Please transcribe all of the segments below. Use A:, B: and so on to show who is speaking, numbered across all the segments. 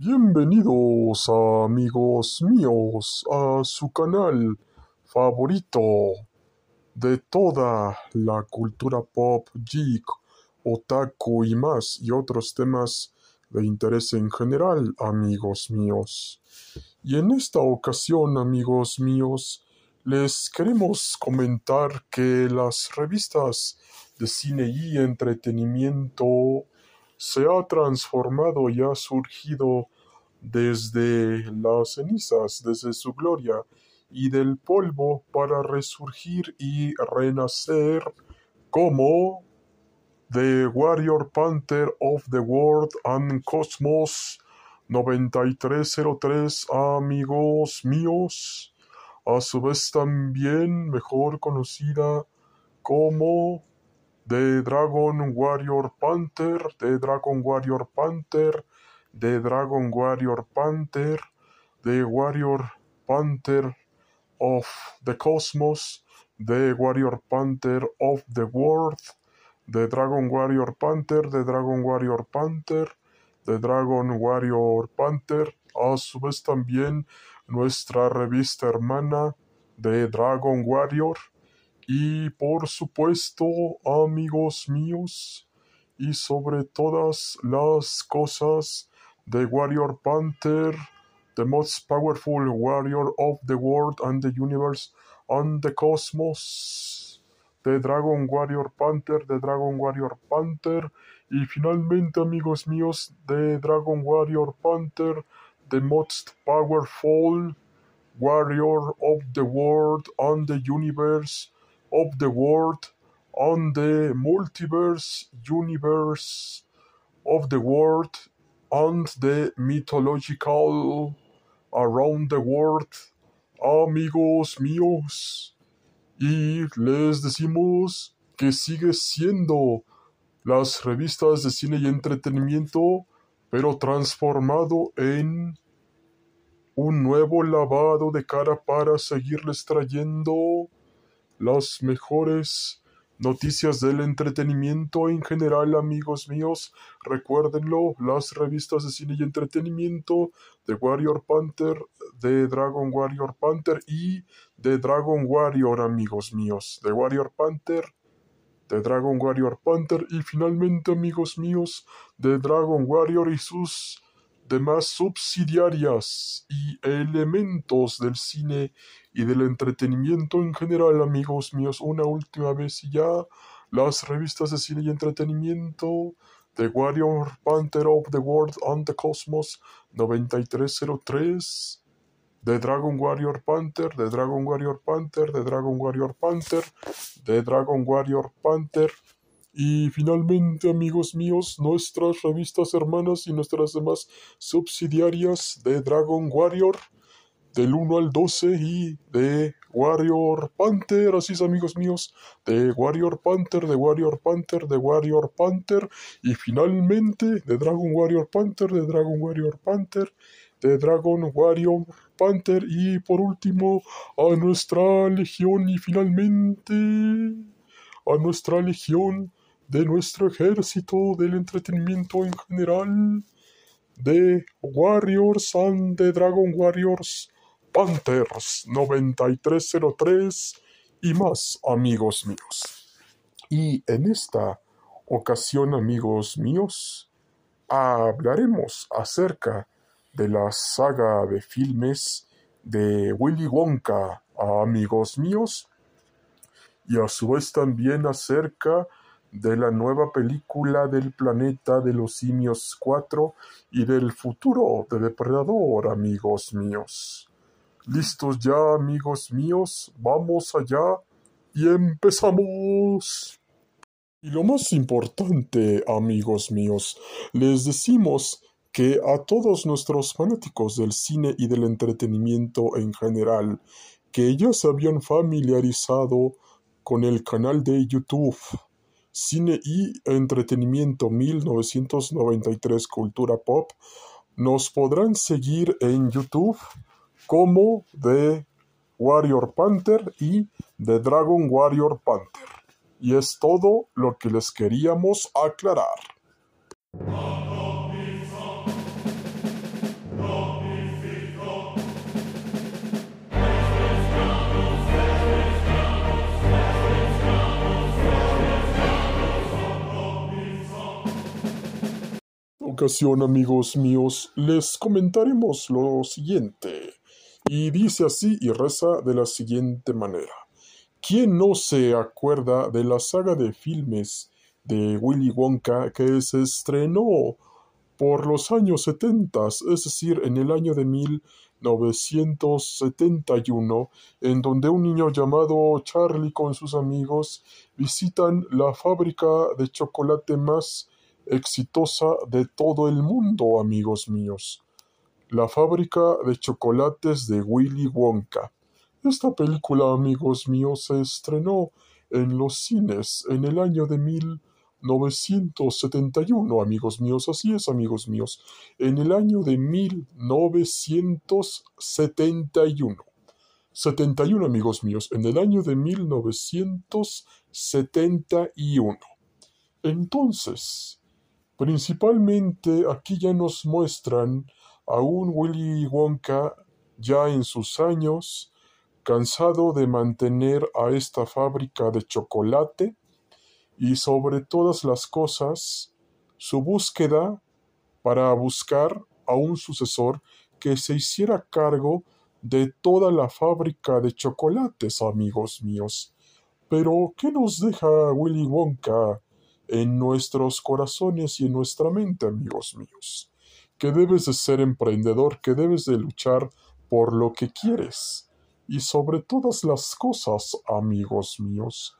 A: Bienvenidos amigos míos a su canal favorito de toda la cultura pop, geek, otaku y más y otros temas de interés en general, amigos míos. Y en esta ocasión, amigos míos, les queremos comentar que las revistas de cine y entretenimiento se ha transformado y ha surgido desde las cenizas, desde su gloria, y del polvo para resurgir y renacer como The Warrior Panther of the World and Cosmos 9303, amigos míos, a su vez también mejor conocida como The Dragon Warrior Panther, The Dragon Warrior Panther, The Dragon Warrior Panther, The Warrior Panther of the Cosmos, The Warrior Panther of the World, The Dragon Warrior Panther, The Dragon Warrior Panther, The Dragon Warrior Panther, a su vez también nuestra revista hermana The Dragon Warrior, y por supuesto, amigos míos, y sobre todas las cosas, The Warrior Panther, the most powerful warrior of the world and the universe and the cosmos, The Dragon Warrior Panther, The Dragon Warrior Panther, y finalmente, amigos míos, The Dragon Warrior Panther, the most powerful warrior of the world and the universe, of the world on the multiverse universe of the world and the mythological around the world, amigos míos. Y les decimos que sigue siendo las revistas de cine y entretenimiento, pero transformado en un nuevo lavado de cara para seguirles trayendo las mejores noticias del entretenimiento en general, amigos míos. Recuérdenlo, las revistas de cine y entretenimiento de Warrior Panther, de Dragon Warrior Panther y de Dragon Warrior, amigos míos. De Warrior Panther, de Dragon Warrior Panther y finalmente, amigos míos, de Dragon Warrior y sus demás subsidiarias y elementos del cine y del entretenimiento en general, amigos míos. Una última vez y ya, las revistas de cine y entretenimiento The Warrior Panther of the World and the Cosmos 9303, The Dragon Warrior Panther, The Dragon Warrior Panther, The Dragon Warrior Panther, The Dragon Warrior Panther. Y finalmente, amigos míos, nuestras revistas hermanas y nuestras demás subsidiarias de Dragon Warrior, del 1 al 12 y de Warrior Panther, así es amigos míos, de Warrior Panther, de Warrior Panther, de Warrior Panther. Y finalmente de Dragon Warrior Panther, de Dragon Warrior Panther, de Dragon Warrior Panther. Y por último a nuestra legión y finalmente a nuestra legión de nuestro ejército del entretenimiento en general de Warriors and the Dragon Warriors Panthers 9303 y más amigos míos. Y en esta ocasión, amigos míos, hablaremos acerca de la saga de filmes de Willy Wonka, amigos míos, y a su vez también acerca de la nueva película del planeta de los simios 4 y del futuro de Depredador, amigos míos. ¿Listos ya, amigos míos? Vamos allá y empezamos. Y lo más importante, amigos míos, les decimos que a todos nuestros fanáticos del cine y del entretenimiento en general, que ya se habían familiarizado con el canal de YouTube Cine y Entretenimiento 1993 Cultura Pop, nos podrán seguir en YouTube como The Warrior Panther y The Dragon Warrior Panther. Y es todo lo que les queríamos aclarar. Ocasión, amigos míos, les comentaremos lo siguiente. Y dice así y reza de la siguiente manera. ¿Quién no se acuerda de la saga de filmes de Willy Wonka que se estrenó por los años 70, es decir, en el año de 1971, en donde un niño llamado Charlie con sus amigos visitan la fábrica de chocolate más exitosa de todo el mundo, amigos míos. La fábrica de chocolates de Willy Wonka. Esta película, amigos míos, se estrenó en los cines en el año de 1971, amigos míos. Así es, amigos míos. En el año de 1971. 71, amigos míos. En el año de 1971. Entonces, Principalmente aquí ya nos muestran a un Willy Wonka ya en sus años, cansado de mantener a esta fábrica de chocolate y sobre todas las cosas, su búsqueda para buscar a un sucesor que se hiciera cargo de toda la fábrica de chocolates, amigos míos. Pero, ¿qué nos deja Willy Wonka en nuestros corazones y en nuestra mente, amigos míos, que debes de ser emprendedor, que debes de luchar por lo que quieres. Y sobre todas las cosas, amigos míos,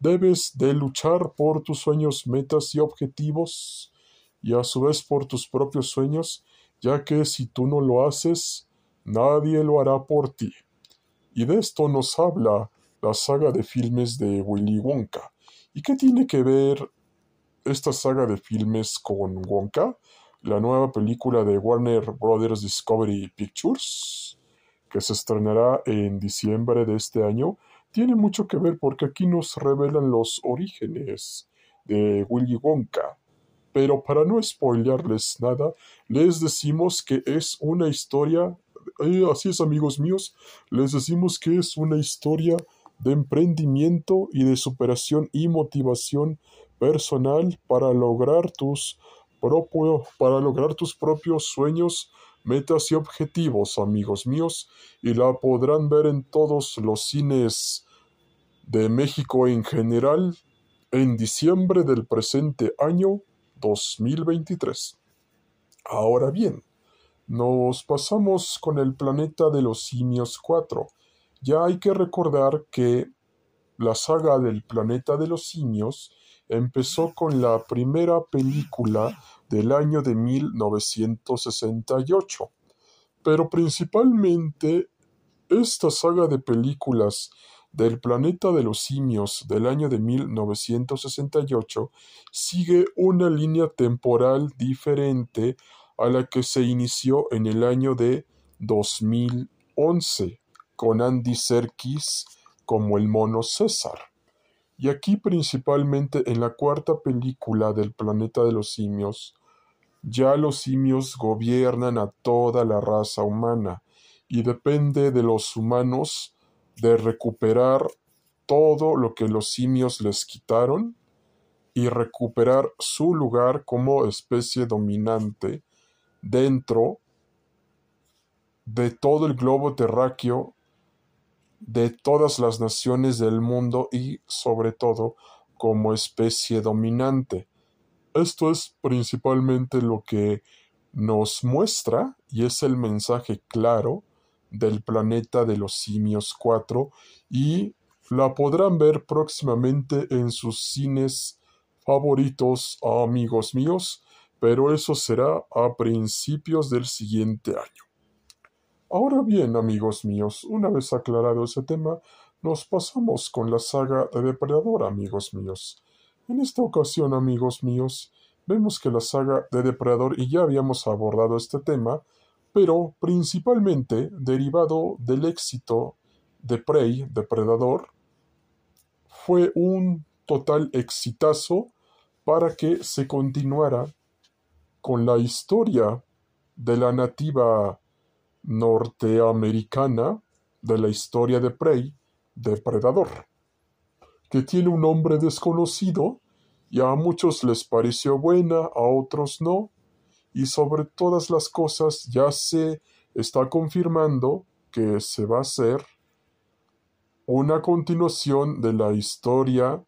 A: debes de luchar por tus sueños, metas y objetivos, y a su vez por tus propios sueños, ya que si tú no lo haces, nadie lo hará por ti. Y de esto nos habla la saga de filmes de Willy Wonka. ¿Y qué tiene que ver esta saga de filmes con Wonka, la nueva película de Warner Brothers Discovery Pictures, que se estrenará en diciembre de este año, tiene mucho que ver porque aquí nos revelan los orígenes de Willy Wonka. Pero para no spoilearles nada, les decimos que es una historia, eh, así es amigos míos, les decimos que es una historia de emprendimiento y de superación y motivación personal para lograr tus, para lograr tus propios sueños, metas y objetivos, amigos míos, y la podrán ver en todos los cines de México en general en diciembre del presente año 2023. Ahora bien, nos pasamos con el planeta de los simios 4. Ya hay que recordar que la saga del planeta de los simios empezó con la primera película del año de 1968. Pero principalmente esta saga de películas del planeta de los simios del año de 1968 sigue una línea temporal diferente a la que se inició en el año de 2011 con Andy Serkis como el mono César. Y aquí principalmente en la cuarta película del planeta de los simios, ya los simios gobiernan a toda la raza humana y depende de los humanos de recuperar todo lo que los simios les quitaron y recuperar su lugar como especie dominante dentro de todo el globo terráqueo de todas las naciones del mundo y, sobre todo, como especie dominante. Esto es principalmente lo que nos muestra y es el mensaje claro del planeta de los simios 4 y la podrán ver próximamente en sus cines favoritos, amigos míos, pero eso será a principios del siguiente año. Ahora bien, amigos míos, una vez aclarado ese tema, nos pasamos con la saga de Depredador, amigos míos. En esta ocasión, amigos míos, vemos que la saga de Depredador, y ya habíamos abordado este tema, pero principalmente derivado del éxito de Prey, Depredador, fue un total exitazo para que se continuara con la historia de la nativa norteamericana de la historia de Prey, Depredador, que tiene un nombre desconocido y a muchos les pareció buena, a otros no, y sobre todas las cosas ya se está confirmando que se va a hacer una continuación de la historia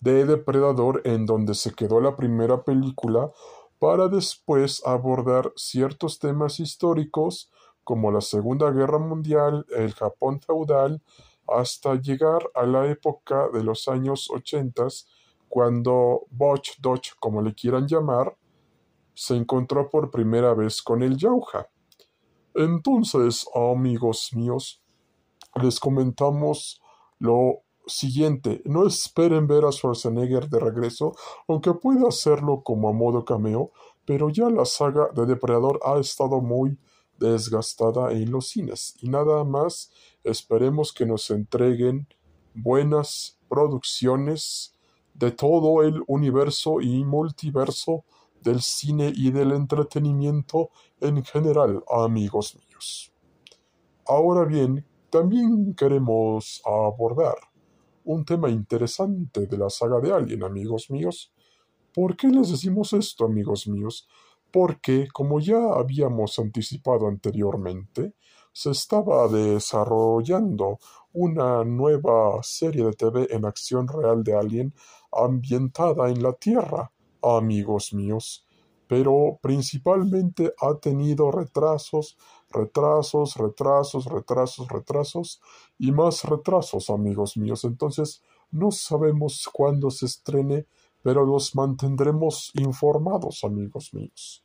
A: de Depredador en donde se quedó la primera película para después abordar ciertos temas históricos como la Segunda Guerra Mundial, el Japón feudal, hasta llegar a la época de los años 80 cuando Botch Dodge, como le quieran llamar, se encontró por primera vez con el Yauja. Entonces, amigos míos, les comentamos lo siguiente, no esperen ver a Schwarzenegger de regreso, aunque pueda hacerlo como a modo cameo, pero ya la saga de Depredador ha estado muy desgastada en los cines y nada más esperemos que nos entreguen buenas producciones de todo el universo y multiverso del cine y del entretenimiento en general, amigos míos. Ahora bien, también queremos abordar un tema interesante de la saga de Alien, amigos míos. ¿Por qué les decimos esto, amigos míos? Porque, como ya habíamos anticipado anteriormente, se estaba desarrollando una nueva serie de TV en acción real de Alien ambientada en la Tierra, amigos míos, pero principalmente ha tenido retrasos, retrasos, retrasos, retrasos, retrasos y más retrasos, amigos míos. Entonces, no sabemos cuándo se estrene, pero los mantendremos informados, amigos míos.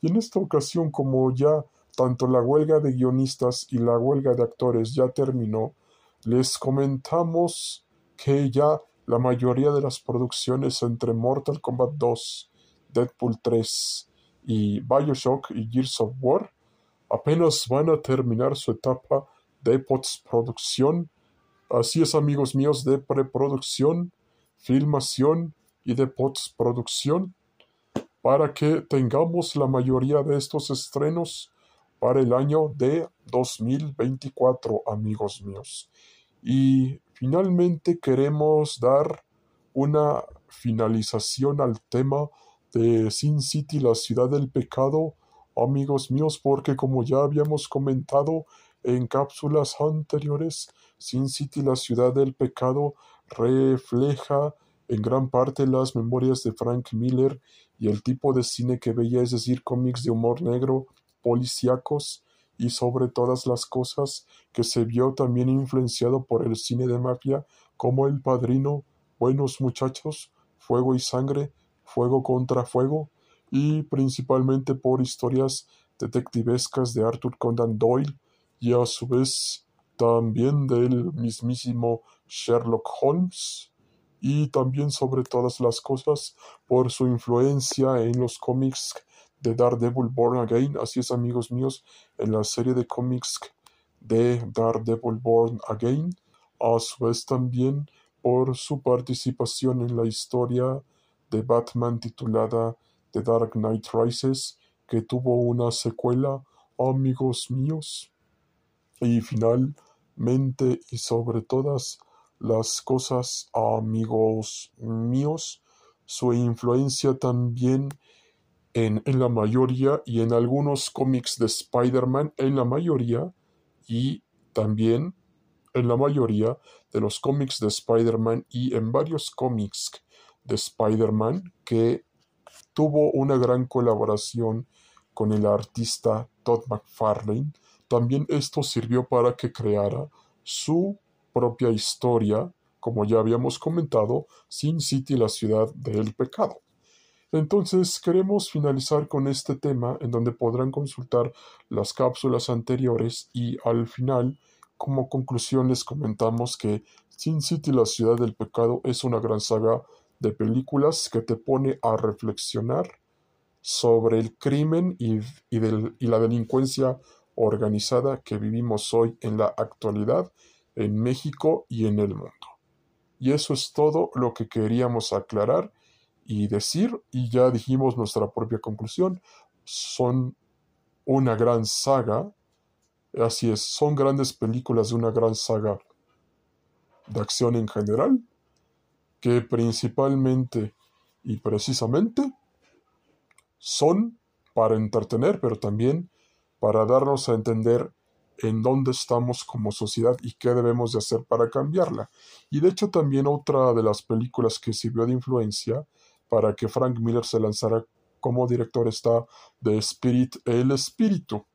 A: Y en esta ocasión, como ya tanto la huelga de guionistas y la huelga de actores ya terminó, les comentamos que ya la mayoría de las producciones entre Mortal Kombat 2, Deadpool 3 y Bioshock y Gears of War apenas van a terminar su etapa de postproducción. Así es, amigos míos, de preproducción, filmación y de postproducción para que tengamos la mayoría de estos estrenos para el año de 2024, amigos míos. Y finalmente queremos dar una finalización al tema de Sin City, la ciudad del pecado, amigos míos, porque como ya habíamos comentado en cápsulas anteriores, Sin City, la ciudad del pecado, refleja en gran parte las memorias de Frank Miller y el tipo de cine que veía, es decir, cómics de humor negro, policíacos, y sobre todas las cosas que se vio también influenciado por el cine de mafia como El Padrino, Buenos Muchachos, Fuego y Sangre, Fuego contra Fuego y principalmente por historias detectivescas de Arthur Conan Doyle y a su vez también del mismísimo Sherlock Holmes y también sobre todas las cosas por su influencia en los cómics de Daredevil Born Again. Así es, amigos míos, en la serie de cómics de Daredevil Born Again. A su vez también por su participación en la historia de Batman titulada The Dark Knight Rises, que tuvo una secuela, amigos míos. Y finalmente y sobre todas las cosas, amigos míos, su influencia también en, la mayoría y en algunos cómics de Spider-Man, en la mayoría y también en la mayoría de los cómics de Spider-Man y en varios cómics de Spider-Man que tuvo una gran colaboración con el artista Todd McFarlane. También esto sirvió para que creara su propia historia, como ya habíamos comentado, Sin City, la ciudad del pecado. Entonces queremos finalizar con este tema en donde podrán consultar las cápsulas anteriores y al final como conclusión les comentamos que Sin City la ciudad del pecado es una gran saga de películas que te pone a reflexionar sobre el crimen y, y la delincuencia organizada que vivimos hoy en la actualidad en México y en el mundo. Y eso es todo lo que queríamos aclarar y decir, y ya dijimos nuestra propia conclusión, son una gran saga, así es, son grandes películas de una gran saga de acción en general, que principalmente y precisamente son para entretener, pero también para darnos a entender en dónde estamos como sociedad y qué debemos de hacer para cambiarla. Y de hecho también otra de las películas que sirvió de influencia para que Frank Miller se lanzara como director está The Spirit, El Espíritu,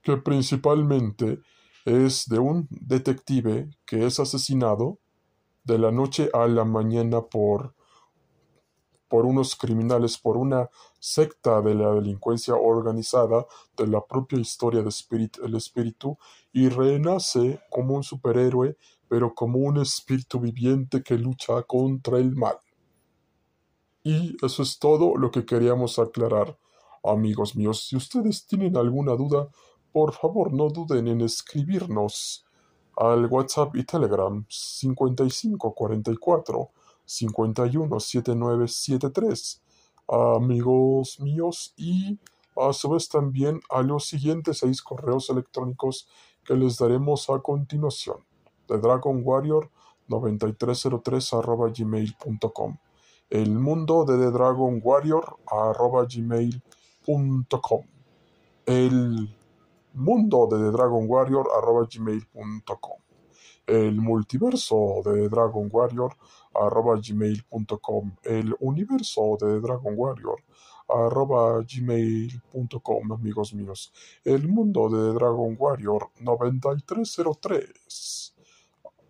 A: que principalmente es de un detective que es asesinado de la noche a la mañana por por unos criminales, por una secta de la delincuencia organizada de la propia historia de espíritu, y renace como un superhéroe, pero como un espíritu viviente que lucha contra el mal. Y eso es todo lo que queríamos aclarar, amigos míos. Si ustedes tienen alguna duda, por favor no duden en escribirnos al WhatsApp y Telegram 5544 517973, amigos míos, y a su vez también a los siguientes seis correos electrónicos que les daremos a continuación. The Dragon Warrior 9303 arroba gmail.com el mundo de The Dragon Warrior arroba gmail.com el mundo de The Dragon Warrior arroba gmail.com el multiverso de Dragon Warrior arroba gmail.com, el universo de Dragon Warrior arroba gmail.com, amigos míos, el mundo de Dragon Warrior 9303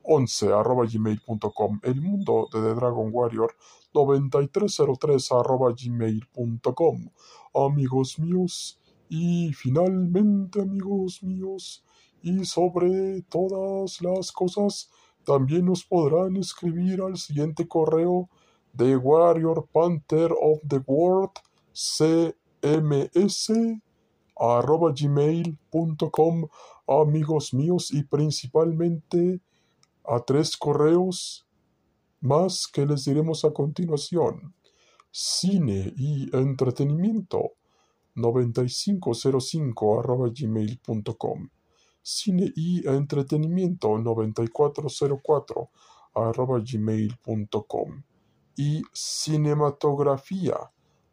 A: 11 arroba gmail.com, el mundo de Dragon Warrior 9303 arroba gmail.com, amigos míos, y finalmente, amigos míos, y sobre todas las cosas, también nos podrán escribir al siguiente correo de Warrior Panther of the World cms arroba gmail.com amigos míos y principalmente a tres correos más que les diremos a continuación. Cine y entretenimiento 9505 arroba gmail.com cine y entretenimiento 9404 arroba gmail.com y cinematografía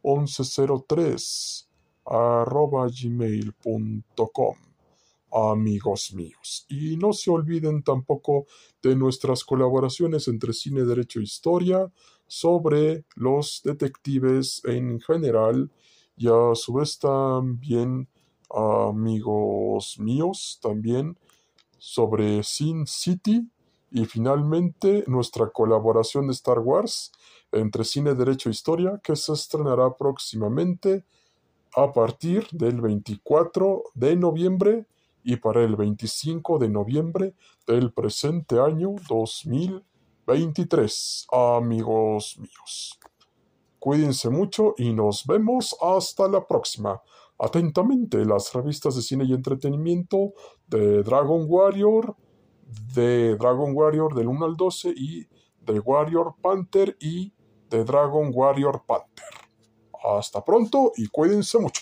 A: 1103 arroba gmail.com amigos míos. Y no se olviden tampoco de nuestras colaboraciones entre cine, derecho e historia sobre los detectives en general y a su vez también amigos míos también sobre Sin City y finalmente nuestra colaboración de Star Wars entre Cine, Derecho e Historia que se estrenará próximamente a partir del 24 de noviembre y para el 25 de noviembre del presente año 2023, amigos míos. Cuídense mucho y nos vemos hasta la próxima. Atentamente, las revistas de cine y entretenimiento de Dragon Warrior, de Dragon Warrior del 1 al 12 y de Warrior Panther y de Dragon Warrior Panther. Hasta pronto y cuídense mucho.